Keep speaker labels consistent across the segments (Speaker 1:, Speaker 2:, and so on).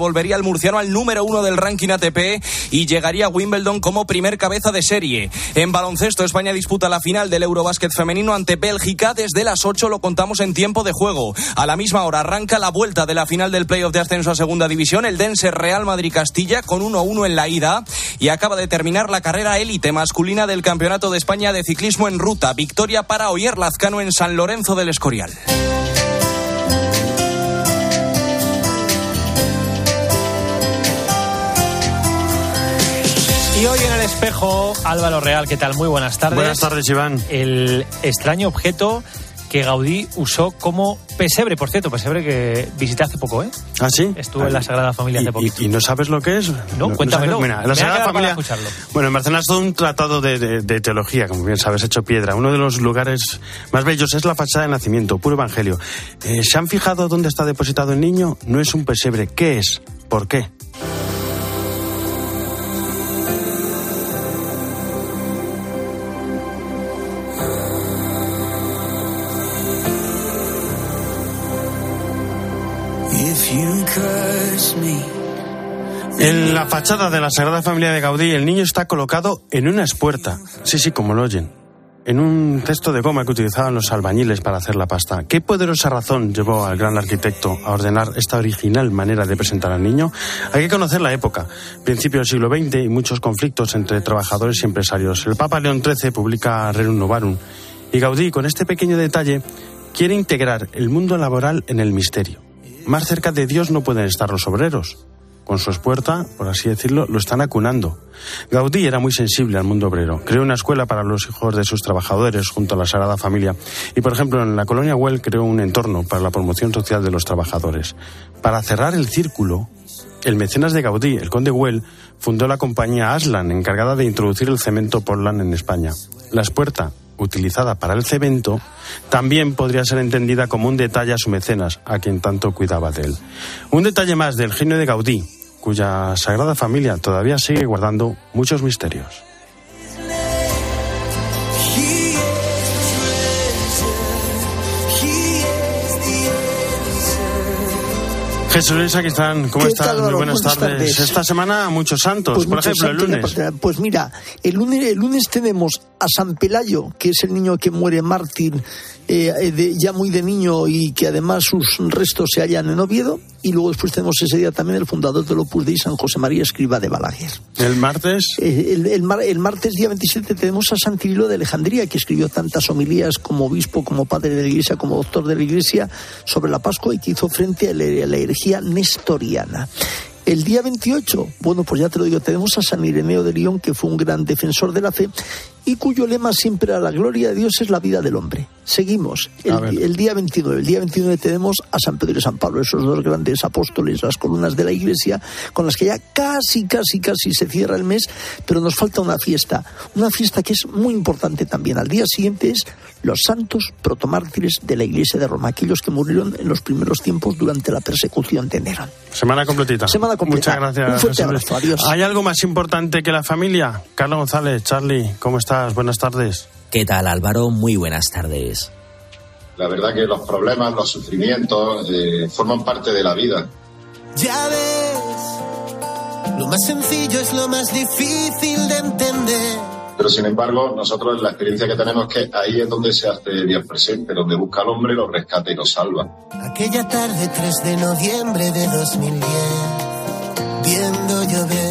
Speaker 1: volvería el murciano al número uno del ranking ATP y llegaría a Wimbledon como primer cabeza de serie. En baloncesto, España disputa la final del Eurobásquet femenino ante Bélgica. Desde las 8 lo contamos en tiempo de juego. A la misma hora arranca la vuelta de la final del playoff de ascenso a segunda división, el Dense Real Madrid-Castilla, con 1-1 en la ida. Y acaba de terminar la carrera élite masculina del Campeonato de España de Ciclismo en Ruta. Victoria para Oyer Lazcano en San Lorenzo del Escorial.
Speaker 2: Y hoy en el espejo, Álvaro Real, ¿qué tal? Muy buenas tardes.
Speaker 3: Buenas tardes, Iván.
Speaker 2: El extraño objeto que Gaudí usó como pesebre, por cierto, pesebre que visité hace poco, ¿eh?
Speaker 3: ¿Ah, sí?
Speaker 2: Estuve en la Sagrada Familia hace poquito.
Speaker 3: ¿Y, no sabes lo que es?
Speaker 2: No, cuéntamelo.
Speaker 3: Mira, la Sagrada Familia. Bueno, en Barcelona es todo un tratado de, teología, como bien sabes, hecho piedra. Uno de los lugares más bellos es la fachada de nacimiento, puro evangelio. Eh, ¿Se han fijado dónde está depositado el niño? No es un pesebre. ¿Qué es? ¿Por qué? En la fachada de la Sagrada Familia de Gaudí, el niño está colocado en una espuerta. Sí, sí, como lo oyen. En un cesto de goma que utilizaban los albañiles para hacer la pasta. ¿Qué poderosa razón llevó al gran arquitecto a ordenar esta original manera de presentar al niño? Hay que conocer la época, principio del siglo XX y muchos conflictos entre trabajadores y empresarios. El Papa León XIII publica Rerum Novarum y Gaudí, con este pequeño detalle, quiere integrar el mundo laboral en el misterio. Más cerca de Dios no pueden estar los obreros con su espuerta, por así decirlo, lo están acunando. Gaudí era muy sensible al mundo obrero. Creó una escuela para los hijos de sus trabajadores junto a la Sagrada Familia. Y, por ejemplo, en la colonia Well creó un entorno para la promoción social de los trabajadores. Para cerrar el círculo, el mecenas de Gaudí, el conde Well, fundó la compañía Aslan, encargada de introducir el cemento Portland en España. La espuerta, utilizada para el cemento, también podría ser entendida como un detalle a su mecenas, a quien tanto cuidaba de él. Un detalle más del genio de Gaudí, cuya Sagrada Familia todavía sigue guardando muchos misterios. Jesús Luis, aquí están. ¿Cómo están? Muy buenas, tardes. Esta semana muchos santos, pues por ejemplo, el lunes.
Speaker 4: Pues mira, el lunes, el lunes tenemos a San Pelayo, que es el niño que muere mártir eh, ya muy de niño y que además sus restos se hallan en Oviedo. Y luego después tenemos ese día también el fundador del Opus Dei, San José María Escriba de Balaguer.
Speaker 3: ¿El martes?
Speaker 4: Eh, el, el, martes día 27 tenemos a San Cirilo de Alejandría, que escribió tantas homilías como obispo, como padre de la Iglesia, como doctor de la Iglesia sobre la Pascua y que hizo frente a la, a la herejía nestoriana. El día 28, bueno, pues ya te lo digo, tenemos a San Ireneo de León, que fue un gran defensor de la fe y cuyo lema siempre a la gloria de Dios es la vida del hombre. Seguimos. El, día 29. El día 29 tenemos a San Pedro y San Pablo, esos dos grandes apóstoles, las columnas de la iglesia, con las que ya casi, casi, casi se cierra el mes, pero nos falta una fiesta. Una fiesta que es muy importante también. Al día siguiente es los santos protomártires de la iglesia de Roma, aquellos que murieron en los primeros tiempos durante la persecución de Nerón.
Speaker 3: Semana completita.
Speaker 4: Semana completa.
Speaker 3: Muchas gracias.
Speaker 4: Un fuerte abrazo. Adiós.
Speaker 3: ¿Hay algo más importante que la familia? Carlos González, Charlie, ¿cómo estás? Buenas tardes.
Speaker 5: ¿Qué tal Álvaro? Muy buenas tardes.
Speaker 6: La verdad que los problemas, los sufrimientos eh, forman parte de la vida.
Speaker 7: Ya ves, lo más sencillo es lo más difícil de entender.
Speaker 6: Pero sin embargo, nosotros la experiencia que tenemos es que ahí es donde se hace Dios presente, donde busca al hombre, lo rescata y lo salva.
Speaker 7: Aquella tarde 3 de noviembre de 2010, viendo llover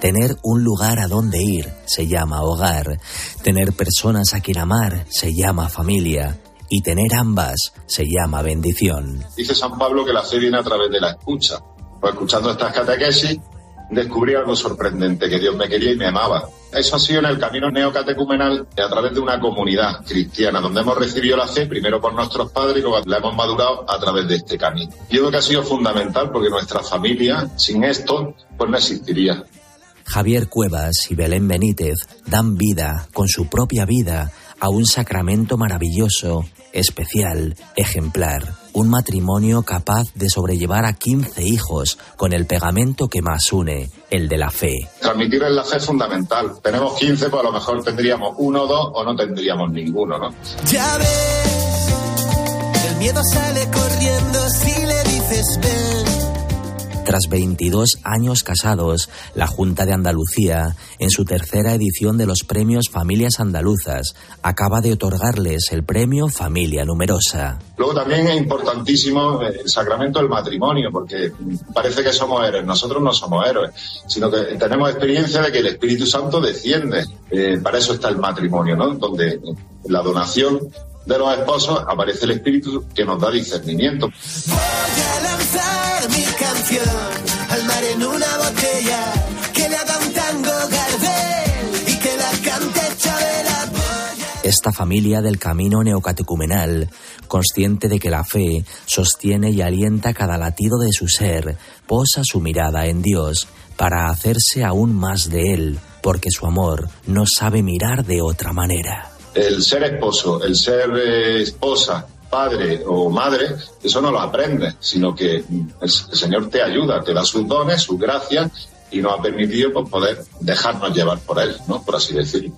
Speaker 5: Tener un lugar a donde ir se llama hogar, tener personas a quien amar se llama familia y tener ambas se llama bendición.
Speaker 6: Dice San Pablo que la fe viene a través de la escucha. Pues escuchando estas catequesis descubrí algo sorprendente, que Dios me quería y me amaba. Eso ha sido en el camino neocatecumenal a través de una comunidad cristiana, donde hemos recibido la fe primero por nuestros padres y luego la hemos madurado a través de este camino. Yo creo que ha sido fundamental porque nuestra familia, sin esto, pues no existiría.
Speaker 5: Javier Cuevas y Belén Benítez dan vida, con su propia vida, a un sacramento maravilloso, especial, ejemplar. Un matrimonio capaz de sobrellevar a 15 hijos con el pegamento que más une, el de la fe.
Speaker 6: Transmitir la fe es fundamental. Tenemos 15, pues a lo mejor tendríamos uno o dos o no tendríamos ninguno, ¿no?
Speaker 7: Ya ves, el miedo sale corriendo si le dices ven
Speaker 5: Tras 22 años casados, la Junta de Andalucía, en su tercera edición de los premios Familias Andaluzas, acaba de otorgarles el premio Familia Numerosa.
Speaker 6: Luego también es importantísimo el sacramento del matrimonio, porque parece que somos héroes. Nosotros no somos héroes, sino que tenemos experiencia de que el Espíritu Santo desciende. Eh, para eso está el matrimonio, ¿no? Donde la donación de los esposos aparece el Espíritu que nos da discernimiento.
Speaker 7: Voy a lanzar
Speaker 5: Esta familia del camino neocatecumenal, consciente de que la fe sostiene y alienta cada latido de su ser, posa su mirada en Dios para hacerse aún más de Él, porque su amor no sabe mirar de otra manera.
Speaker 6: El ser esposo, el ser eh, esposa, padre o madre, eso no lo aprendes, sino que el, el Señor te ayuda, te da sus dones, sus gracias y nos ha permitido pues, poder dejarnos llevar por Él, ¿no? Por así decirlo.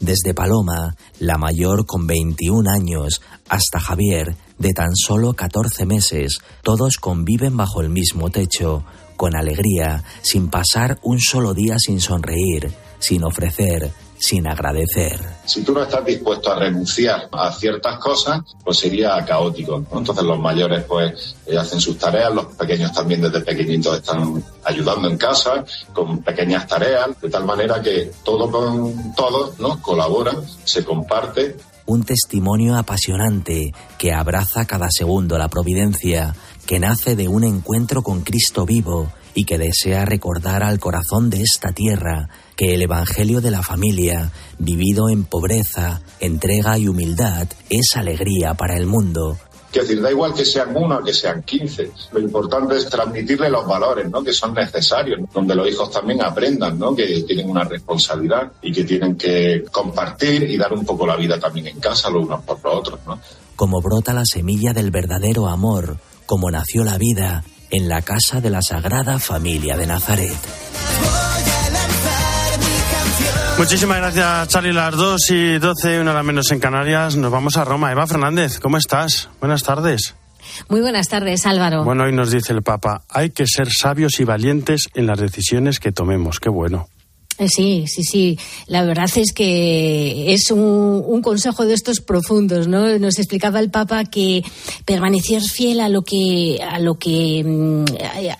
Speaker 5: Desde Paloma, la mayor con 21 años, hasta Javier, de tan solo 14 meses, todos conviven bajo el mismo techo, con alegría, sin pasar un solo día sin sonreír, sin ofrecer, sin agradecer.
Speaker 6: Si tú no estás dispuesto a renunciar a ciertas cosas, pues sería caótico. Entonces los mayores pues eh, hacen sus tareas, los pequeños también desde pequeñitos están ayudando en casa con pequeñas tareas, de tal manera que todo con todos ¿no? colabora, se comparte
Speaker 5: un testimonio apasionante que abraza cada segundo la providencia, que nace de un encuentro con Cristo vivo y que desea recordar al corazón de esta tierra que el Evangelio de la familia, vivido en pobreza, entrega y humildad, es alegría para el mundo.
Speaker 6: Quiero decir, da igual que sean uno o que sean quince. Lo importante es transmitirle los valores, ¿no? Que son necesarios, donde los hijos también aprendan, ¿no? Que tienen una responsabilidad y que tienen que compartir y dar un poco la vida también en casa los unos por los otros, ¿no?
Speaker 5: Como brota la semilla del verdadero amor, como nació la vida en la casa de la Sagrada Familia de Nazaret.
Speaker 3: Muchísimas gracias, Charlie. Las 2 y 12, una hora menos en Canarias. Nos vamos a Roma. Eva Fernández, ¿cómo estás? Buenas tardes.
Speaker 8: Muy buenas tardes, Álvaro.
Speaker 3: Bueno, hoy nos dice el Papa, hay que ser sabios y valientes en las decisiones que tomemos. Qué bueno.
Speaker 8: Eh, Sí, sí, sí. La verdad es que es un, consejo de estos profundos, ¿no? Nos explicaba el Papa que permanecer fiel a lo que a lo que mm,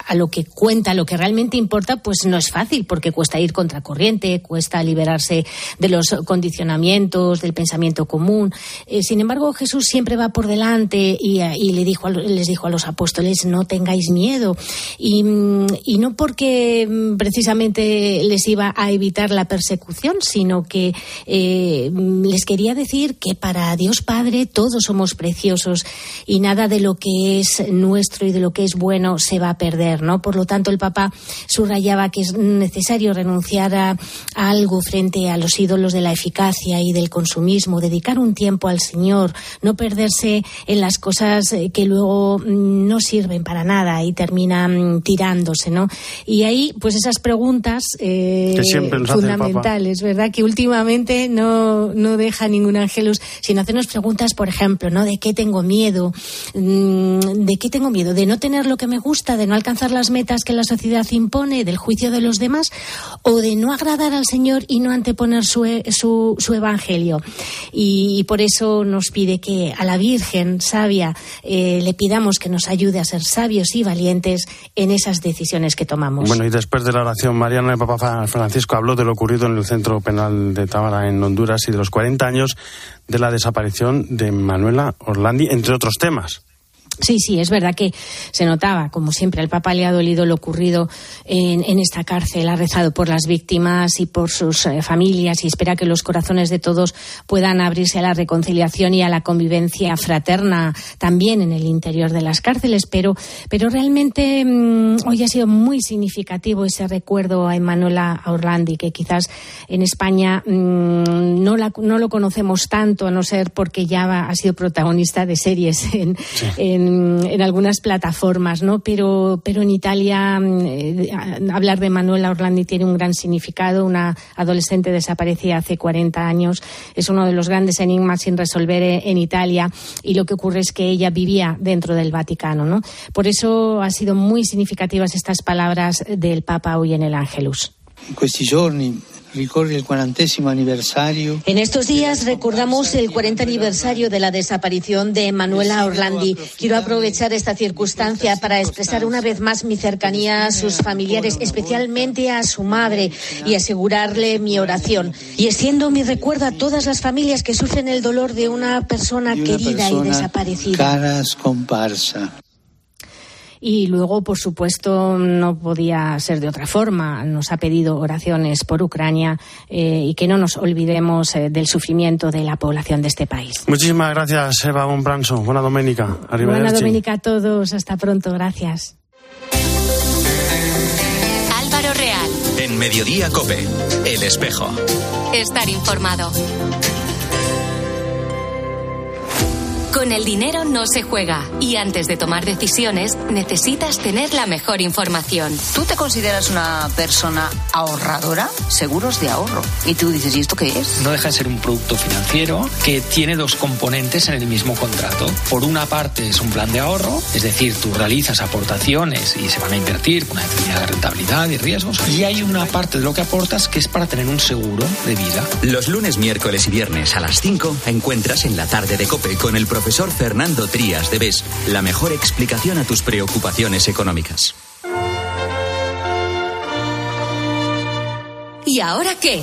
Speaker 8: a lo que cuenta, a lo que realmente importa, pues no es fácil, porque cuesta ir contracorriente, cuesta liberarse de los condicionamientos, del pensamiento común. Eh, sin embargo, Jesús siempre va por delante y, y le dijo a les dijo a los apóstoles no tengáis miedo y, mm, y no porque mm, precisamente les iba a evitar la persecución, sino que eh, les quería decir que para Dios Padre todos somos preciosos y nada de lo que es nuestro y de lo que es bueno se va a perder, ¿no? Por lo tanto, el Papa subrayaba que es necesario renunciar a, algo frente a los ídolos de la eficacia y del consumismo, dedicar un tiempo al Señor, no perderse en las cosas eh, que luego mm, no sirven para nada y terminan tirándose, ¿no? Y ahí, pues esas preguntas eh,
Speaker 3: siempre nos hace el Papa.
Speaker 8: fundamentales, ¿verdad? Que últimamente no, no deja ningún ángelus, sino hacernos preguntas, por ejemplo, ¿no? ¿De qué tengo miedo? Mm, ¿De qué tengo miedo? ¿De no tener lo que me gusta? ¿De no alcanzar las metas que la sociedad impone? ¿Del juicio de los demás? ¿O de no agradar al Señor y no anteponer su, su, su evangelio? Y, y por eso nos pide que a la Virgen sabia eh, le pidamos que nos ayude a ser sabios y valientes en esas decisiones que tomamos.
Speaker 3: Bueno, y después de la oración mariana, el Papa Fra- Francisco habló de lo ocurrido en el centro penal de Tábara, en Honduras, y de los 40 años de la desaparición de Manuela Orlandi, entre otros temas.
Speaker 8: Sí, sí, es verdad que se notaba, como siempre, al Papa le ha dolido lo ocurrido en, en esta cárcel, ha rezado por las víctimas y por sus eh, familias y espera que los corazones de todos puedan abrirse a la reconciliación y a la convivencia fraterna también en el interior de las cárceles. Pero, pero realmente mm, hoy ha sido muy significativo ese recuerdo a Emanuela Orlandi, que quizás en España mm, no, la- no lo conocemos tanto, a no ser porque ya ha sido protagonista de series en, en en, algunas plataformas, ¿no? Pero, pero en Italia eh, hablar de Manuela Orlandi tiene un gran significado. Una adolescente desaparecida hace 40 años es uno de los grandes enigmas sin resolver en Italia y lo que ocurre es que ella vivía dentro del Vaticano, ¿no? Por eso ha sido muy significativas estas palabras del Papa hoy en el Ángelus.
Speaker 9: En questi giorni ricorre el cuarentesimo aniversario.
Speaker 10: En estos días recordamos el 40 aniversario de la desaparición de Manuela Orlandi. Quiero aprovechar esta circunstancia para expresar una vez más mi cercanía a sus familiares, especialmente a su madre, y asegurarle mi oración. Y extiendo mi recuerdo a todas las familias que sufren el dolor de una persona querida y desaparecida.
Speaker 9: Caras comparsa.
Speaker 8: Y luego, por supuesto, no podía ser de otra forma. Nos ha pedido oraciones por Ucrania eh, y que no nos olvidemos eh, del sufrimiento de la población de este país.
Speaker 3: Muchísimas gracias, Eva Bonbranzo. Buena doménica.
Speaker 8: Buena doménica a todos. Hasta pronto. Gracias.
Speaker 11: Álvaro Real.
Speaker 12: En Mediodía Cope. El espejo.
Speaker 11: Estar informado. Con el dinero no se juega y antes de tomar decisiones necesitas tener la mejor información.
Speaker 13: ¿Tú te consideras una persona ahorradora? Seguros de ahorro. Y tú dices, ¿y esto qué es?
Speaker 14: No deja de ser un producto financiero que tiene dos componentes en el mismo contrato. Por una parte es un plan de ahorro, es decir, tú realizas aportaciones y se van a invertir con una determinada rentabilidad y riesgos. Y hay una parte de lo que aportas que es para tener un seguro de vida.
Speaker 12: Los lunes, miércoles y viernes a las 5 encuentras en la tarde de Cope con el profesor profesor Fernando Trías de BES la mejor explicación a tus preocupaciones económicas.
Speaker 11: ¿Y ahora qué?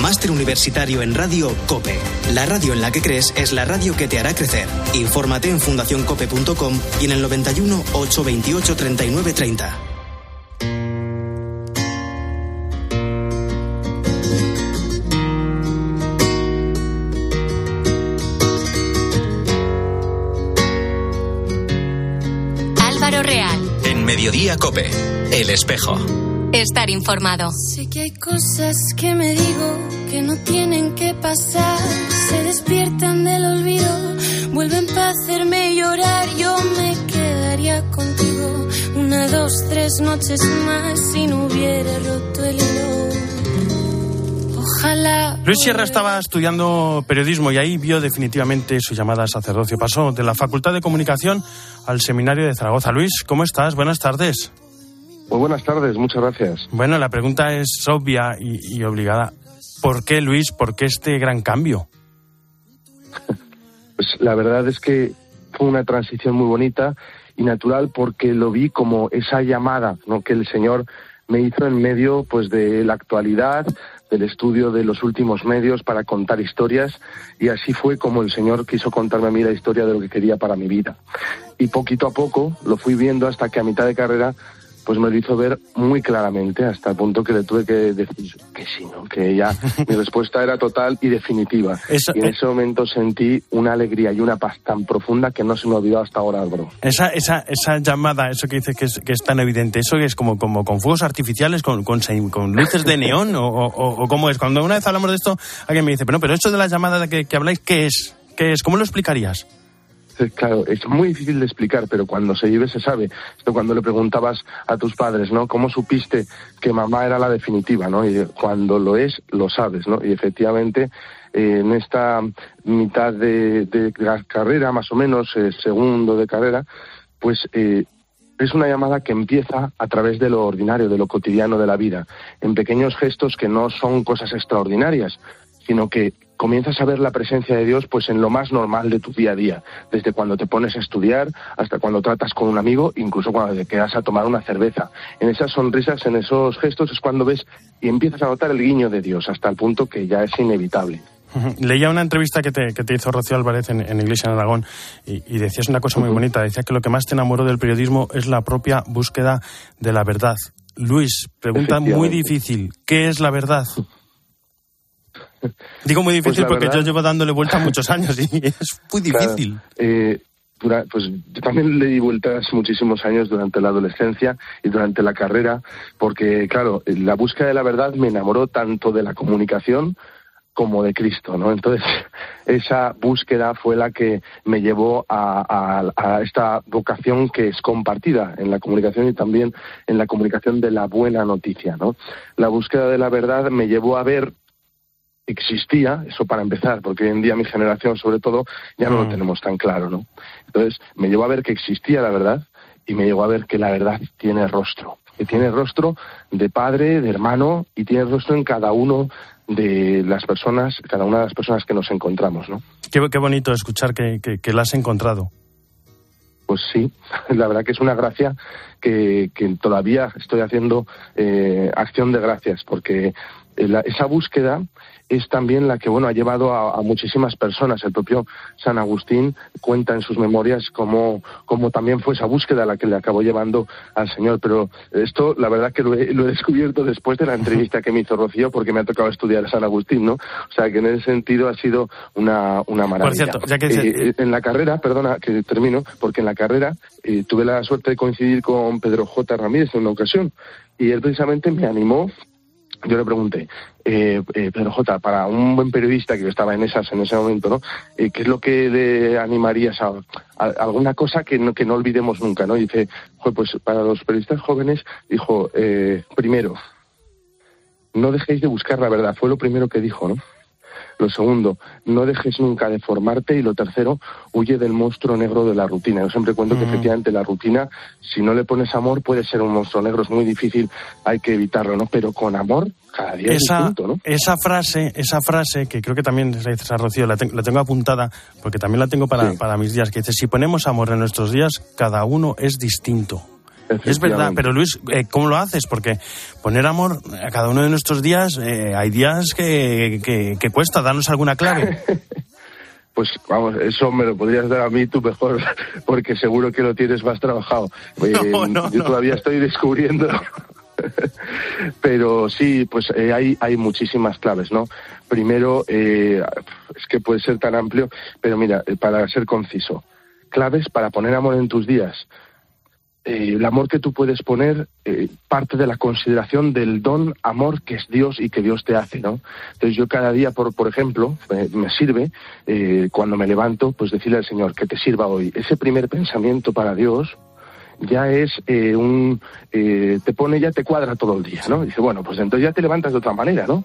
Speaker 15: Máster universitario en Radio COPE. La radio en la que crees es la radio que te hará crecer. Infórmate en fundacioncope.com y en el 91 828 39 30.
Speaker 11: Álvaro Real.
Speaker 12: En Mediodía Cope. El espejo.
Speaker 11: Estar informado.
Speaker 16: Sé que hay cosas que me digo que no tienen que pasar. Se despiertan del olvido, vuelven para hacerme llorar. Yo me quedaría contigo una, dos, tres noches más si no hubiera roto el hilo. Ojalá.
Speaker 3: Luis Sierra estaba estudiando periodismo y ahí vio definitivamente su llamada a sacerdocio. Pasó de la Facultad de Comunicación al Seminario de Zaragoza. Luis, ¿cómo estás? Buenas tardes.
Speaker 17: Muy buenas tardes, muchas gracias.
Speaker 3: Bueno, la pregunta es obvia y, y, obligada. ¿Por qué, Luis? ¿Por qué este gran cambio?
Speaker 17: Pues la verdad es que fue una transición muy bonita y natural porque lo vi como esa llamada ¿no? que el Señor me hizo en medio pues de la actualidad, del estudio de los últimos medios para contar historias y así fue como el Señor quiso contarme a mí la historia de lo que quería para mi vida. Y poquito a poco lo fui viendo hasta que a mitad de carrera pues me lo hizo ver muy claramente hasta el punto que le tuve que decir que sí, ¿no? que ya mi respuesta era total y definitiva. Eso, y en ese momento sentí una alegría y una paz tan profunda que no se me ha olvidado hasta ahora, Álvaro.
Speaker 3: Esa, esa, esa llamada, eso que dices que es, que es tan evidente, ¿eso es como, como con fuegos artificiales, con, con, con luces de neón o, o, o, cómo es? Cuando una vez hablamos de esto, alguien me dice, pero, no, pero esto de la llamada de que, que habláis, ¿qué es? ¿Qué es? ¿Cómo lo explicarías?
Speaker 17: Claro, es muy difícil de explicar, pero cuando se vive se sabe. Esto cuando le preguntabas a tus padres, ¿no? ¿Cómo supiste que mamá era la definitiva, ¿no? Y cuando lo es, lo sabes, ¿no? Y efectivamente, eh, en esta mitad de, la carrera, más o menos, eh, segundo de carrera, pues eh, es una llamada que empieza a través de lo ordinario, de lo cotidiano de la vida, en pequeños gestos que no son cosas extraordinarias, sino que comienzas a ver la presencia de Dios pues en lo más normal de tu día a día, desde cuando te pones a estudiar hasta cuando tratas con un amigo, incluso cuando te quedas a tomar una cerveza. En esas sonrisas, en esos gestos es cuando ves y empiezas a notar el guiño de Dios hasta el punto que ya es inevitable.
Speaker 3: Leía una entrevista que te, que te hizo Rocío Álvarez en, en Iglesia en Aragón y, y, decías una cosa muy bonita. Decía que lo que más te enamoró del periodismo es la propia búsqueda de la verdad. Luis, pregunta muy difícil. ¿Qué es la verdad? Digo muy difícil
Speaker 17: Pues
Speaker 3: porque
Speaker 17: verdad-
Speaker 3: yo llevo dándole vuelta muchos años y es muy difícil.
Speaker 17: Claro, eh, dura- pues yo también le di vueltas muchísimos años durante la adolescencia y durante la carrera, porque claro, la búsqueda de la verdad me enamoró tanto de la comunicación como de Cristo, ¿no? Entonces, esa búsqueda fue la que me llevó a, a- a esta vocación que es compartida en la comunicación y también en la comunicación de la buena noticia, ¿no? La búsqueda de la verdad me llevó a ver existía, eso para empezar, porque hoy en día mi generación sobre todo ya no lo tenemos tan claro, ¿no? Entonces me llevó a ver que existía la verdad y me llevó a ver que la verdad tiene rostro, que tiene rostro de padre, de hermano y tiene rostro en cada uno de las personas, cada una de las personas que nos encontramos, ¿no?
Speaker 3: Qué, qué bonito escuchar que, que- que la has encontrado.
Speaker 17: Pues sí, la verdad que es una gracia que, que todavía estoy haciendo eh, acción de gracias, porque la- esa búsqueda es también la que bueno ha llevado a, a muchísimas personas. El propio San Agustín cuenta en sus memorias cómo, cómo también fue esa búsqueda la que le acabó llevando al Señor. Pero esto, la verdad que lo he, lo he descubierto después de la entrevista que me hizo Rocío, porque me ha tocado estudiar a San Agustín, ¿no? O sea que en ese sentido ha sido una, una maravilla.
Speaker 3: cierto, ya que
Speaker 17: Eh, en la carrera, perdona que termino, porque en la carrera eh, tuve la suerte de coincidir con Pedro J. Ramírez en una ocasión y él precisamente me animó. Yo le pregunté, eh, eh, Pedro J., para un buen periodista que yo estaba en esas en ese momento, ¿no? Eh, ¿Qué es lo que le animarías a, alguna cosa que no, que no olvidemos nunca, ¿no? Y dice, "Jo, pues para los periodistas jóvenes, dijo, eh, primero, no dejéis de buscar la verdad, fue lo primero que dijo, ¿no? Lo segundo, no dejes nunca de formarte. Y lo tercero, huye del monstruo negro de la rutina. Yo siempre cuento que efectivamente la rutina, si no le pones amor, puede ser un monstruo negro. Es muy difícil, hay que evitarlo, ¿no? Pero con amor, cada día es
Speaker 3: Esa,
Speaker 17: distinto, ¿no?
Speaker 3: esa frase, esa frase que creo que también la dices a Rocío, la, ten- la tengo apuntada porque también la tengo para, para mis días, que dice, si ponemos amor en nuestros días, cada uno es distinto. Es verdad, pero Luis, eh, ¿cómo lo haces? Porque poner amor a cada uno de nuestros días, eh, hay días que, que, que cuesta, darnos alguna clave.
Speaker 17: Pues vamos, eso me lo podrías dar a mí tú mejor, porque seguro que lo tienes más trabajado. Eh,
Speaker 3: No, no,
Speaker 17: yo
Speaker 3: no.
Speaker 17: todavía estoy descubriendo. Pero sí, pues eh, hay, hay muchísimas claves, ¿no? Primero, eh, es que puede ser tan amplio, pero mira, para ser conciso, claves para poner amor en tus días. Eh, el amor que tú puedes poner eh, parte de la consideración del don amor que es Dios y que Dios te hace, ¿no? Entonces yo cada día, por, por ejemplo, me, sirve eh, cuando me levanto, pues decirle al Señor que te sirva hoy. Ese primer pensamiento para Dios ya es un te pone ya te cuadra todo el día, ¿no? Dice bueno, pues entonces ya te levantas de otra manera, ¿no?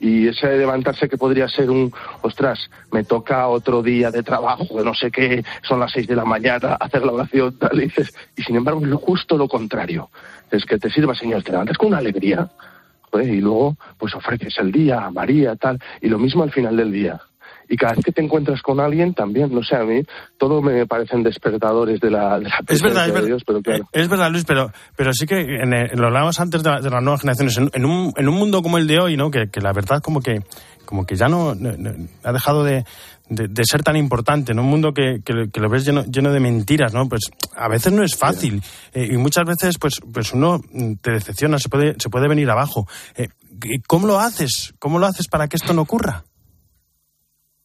Speaker 17: Y ese de levantarse que podría ser un, ostras, me toca otro día de trabajo, de no sé qué, son las seis de la mañana, hacer la oración, tal, y dices, y sin embargo es justo lo contrario. Es que te sirva, Señor, te levantas con una alegría, joder, y luego pues ofreces el día a María, tal, y lo mismo al final del día. Y cada vez que te encuentras con alguien también, no sé, a mí todo me parecen despertadores de la, de la
Speaker 3: Es verdad, es
Speaker 17: de. Dios, pero claro.
Speaker 3: Es verdad, Luis, pero, pero sí que en el- lo hablábamos antes de, la- de las nuevas generaciones. En, en un, en un mundo como el de hoy, ¿no? Que, que la verdad como que, como que ya no, no- no- ha dejado de, de- de ser tan importante, en un mundo que, que, lo- que lo ves lleno, lleno de mentiras, ¿no? Pues a veces no es fácil eh, y muchas veces pues, pues uno te decepciona, se puede, se puede venir abajo. Eh, ¿Cómo lo haces? ¿Cómo lo haces para que esto no ocurra?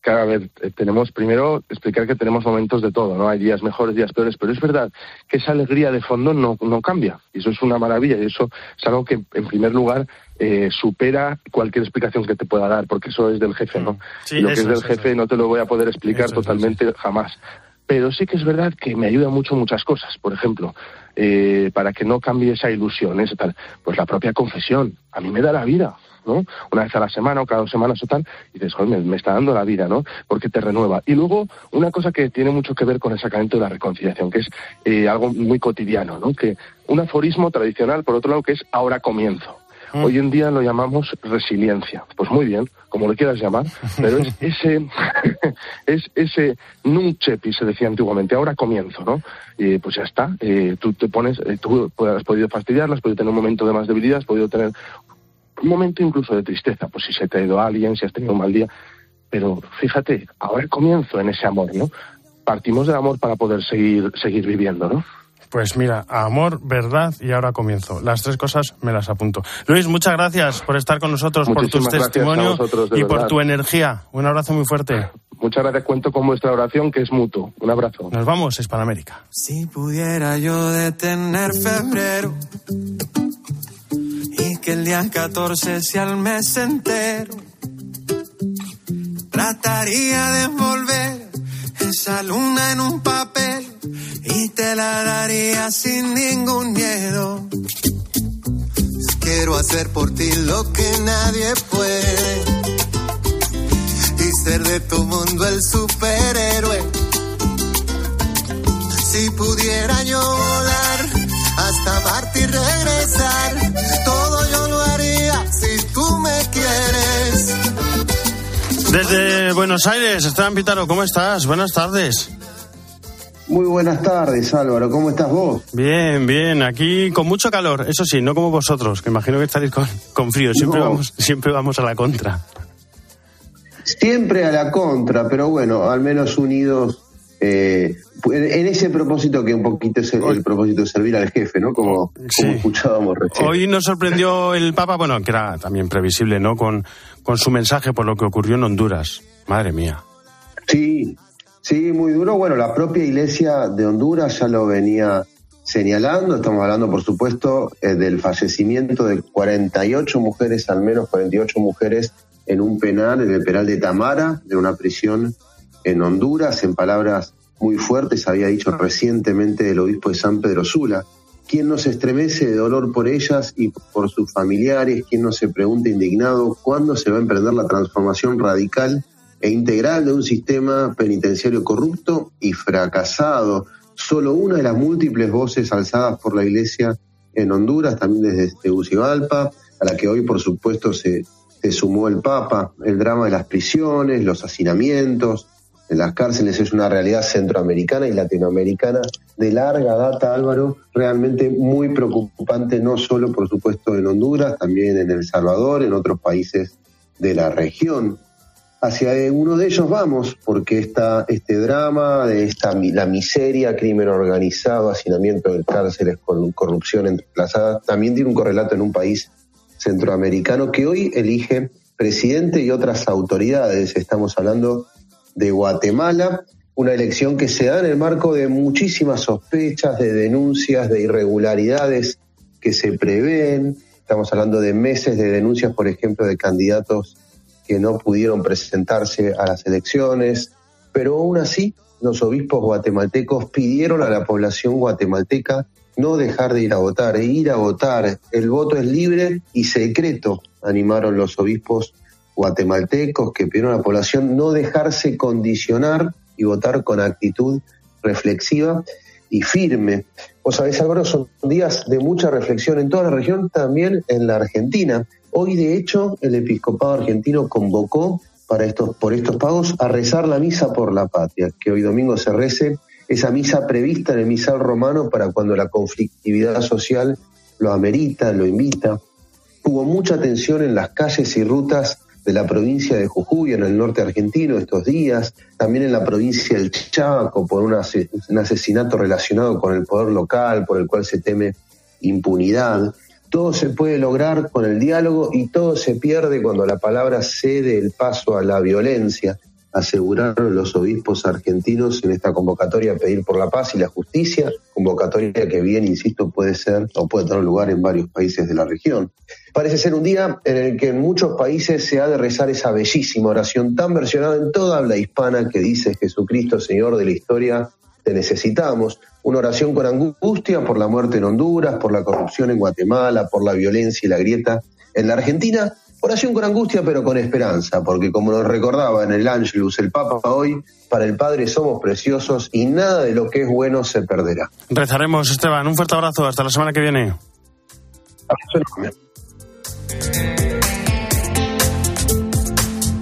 Speaker 17: Claro, a ver, eh, tenemos primero explicar que tenemos momentos de todo, ¿no? Hay días mejores, días peores, pero es verdad que esa alegría de fondo no, no cambia. Y eso es una maravilla y eso es algo que, en primer lugar, eh, supera cualquier explicación que te pueda dar, porque eso es del jefe, ¿no?
Speaker 3: Sí,
Speaker 17: y lo que es del
Speaker 3: es, eso
Speaker 17: jefe no te lo voy a poder explicar
Speaker 3: Eso
Speaker 17: totalmente jamás. Pero sí que es verdad que me ayuda mucho muchas cosas. Por ejemplo, eh, para que no cambie esa ilusión, esa tal, pues la propia confesión. A mí me da la vida, ¿no? Una vez a la semana o cada dos semanas o tal, y dices, joder, me, me está dando la vida, ¿no? Porque te renueva. Y luego, una cosa que tiene mucho que ver con el sacramento de la reconciliación, que es eh, algo muy cotidiano, ¿no? Que un aforismo tradicional, por otro lado, que es ahora comienzo. Hoy en día lo llamamos resiliencia. Pues muy bien, como lo quieras llamar, pero es ese, es ese nunchepi, se decía antiguamente, ahora comienzo, ¿no? Pues ya está, eh, tú te pones, eh, tú has podido fastidiarla, has podido tener un momento de más debilidad, has podido tener un momento incluso de tristeza, pues si se te ha ido alguien, si has tenido un mal día, pero fíjate, ahora comienzo en ese amor, ¿no? Partimos del amor para poder seguir, seguir viviendo, ¿no?
Speaker 3: Pues mira, amor, verdad y ahora comienzo. Las tres cosas me las apunto. Luis, muchas gracias por estar con nosotros, por tu testimonio
Speaker 17: vosotros,
Speaker 3: y por tu energía. Un abrazo muy fuerte.
Speaker 17: Muchas gracias, cuento con vuestra oración, que es mutuo. Un abrazo.
Speaker 3: Nos vamos, Hispanoamérica.
Speaker 18: Si pudiera yo detener febrero que el día 14 sea el mes entero, trataría de envolver esa luna en un papel y te la daría sin ningún miedo.
Speaker 7: Quiero hacer por ti lo que nadie puede y ser de tu mundo el superhéroe. Si pudiera yo volar hasta Marte y regresar,
Speaker 3: Desde Buenos Aires, Esteban Pitaro, ¿cómo estás? Buenas tardes.
Speaker 19: Muy buenas tardes, Álvaro. ¿Cómo estás vos?
Speaker 3: Bien, bien. Aquí con mucho calor. Eso sí, no como vosotros, que imagino que estaréis con, con frío. Siempre,
Speaker 19: No.
Speaker 3: vamos, siempre vamos a la contra.
Speaker 19: Siempre a la contra, pero bueno, al menos unidos eh, en ese propósito que un poquito es el, el propósito de servir al jefe, ¿no? Como, como escuchábamos recién.
Speaker 3: Hoy nos sorprendió el Papa, bueno, que era también previsible, ¿no? Con, con su mensaje por lo que ocurrió en Honduras. Madre mía.
Speaker 19: Sí, sí, muy duro. Bueno, la propia iglesia de Honduras ya lo venía señalando. Estamos hablando, por supuesto, eh, del fallecimiento de 48 mujeres, al menos 48 mujeres, en un penal, en el penal de Tamara, de una prisión en Honduras, en palabras muy fuertes, había dicho recientemente el obispo de San Pedro Sula. ¿Quién no se estremece de dolor por ellas y por sus familiares? ¿Quién no se pregunta indignado cuándo se va a emprender la transformación radical e integral de un sistema penitenciario corrupto y fracasado? Solo una de las múltiples voces alzadas por la Iglesia en Honduras, también desde Tegucigalpa, a la que hoy, por supuesto, se, se sumó el Papa. El drama de las prisiones, los hacinamientos, en las cárceles es una realidad centroamericana y latinoamericana de larga data, Álvaro, realmente muy preocupante, no solo, por supuesto, en Honduras, también en El Salvador, en otros países de la región. Hacia uno de ellos vamos, porque esta, este drama, de esta, la miseria, crimen organizado, hacinamiento en cárceles con corrupción entrelazada, también tiene un correlato en un país centroamericano que hoy elige presidente y otras autoridades. Estamos hablando de Guatemala, una elección que se da en el marco de muchísimas sospechas, de denuncias, de irregularidades que se prevén. Estamos hablando de meses de denuncias, por ejemplo, de candidatos que no pudieron presentarse a las elecciones, pero aún así los obispos guatemaltecos pidieron a la población guatemalteca no dejar de ir a votar, e ir a votar. El voto es libre y secreto, animaron los obispos guatemaltecos que pidieron a la población no dejarse condicionar y votar con actitud reflexiva y firme. Vos sabés, Álvaro, son días de mucha reflexión en toda la región, también en la Argentina. Hoy, de hecho, el episcopado argentino convocó para estos, por estos pagos a rezar la misa por la patria, que hoy domingo se rece esa misa prevista en el misal romano para cuando la conflictividad social lo amerita, lo invita. Hubo mucha tensión en las calles y rutas de la provincia de Jujuy, en el norte argentino, estos días, también en la provincia del Chaco, por un, ase- un asesinato relacionado con el poder local, por el cual se teme impunidad. Todo se puede lograr con el diálogo y todo se pierde cuando la palabra cede el paso a la violencia, aseguraron los obispos argentinos en esta convocatoria a pedir por la paz y la justicia, convocatoria que bien, insisto, puede ser o puede tener lugar en varios países de la región. Parece ser un día en el que en muchos países se ha de rezar esa bellísima oración tan versionada en toda habla hispana que dice Jesucristo, Señor de la historia, te necesitamos. Una oración con angustia por la muerte en Honduras, por la corrupción en Guatemala, por la violencia y la grieta en la Argentina. Oración con angustia pero con esperanza, porque como nos recordaba en el Angelus el Papa hoy, para el Padre somos preciosos y nada de lo que es bueno se perderá.
Speaker 3: Rezaremos, Esteban. Un fuerte abrazo. Hasta la semana que viene.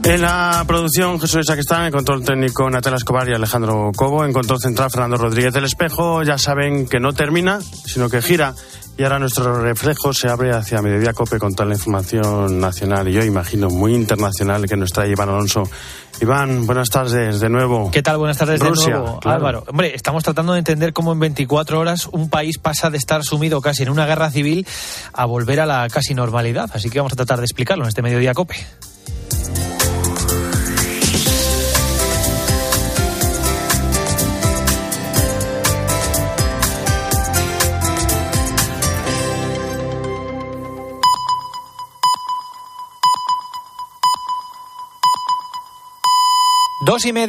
Speaker 3: En la producción Jesús Saquistán, en control técnico Natalia Escobar y Alejandro Cobo, en control central Fernando Rodríguez del Espejo, ya saben que no termina, sino que gira Y ahora nuestro reflejo se abre hacia Mediodía Cope con toda la información nacional y yo imagino muy internacional que nos trae Iván Alonso. Iván, buenas tardes de nuevo.
Speaker 2: ¿Qué tal? Buenas tardes
Speaker 3: Rusia,
Speaker 2: de nuevo,
Speaker 3: claro.
Speaker 2: Álvaro. Hombre, estamos tratando de entender cómo en 24 horas un país pasa de estar sumido casi en una guerra civil a volver a la casi normalidad. Así que vamos a tratar de explicarlo en este Mediodía Cope. Dos y media.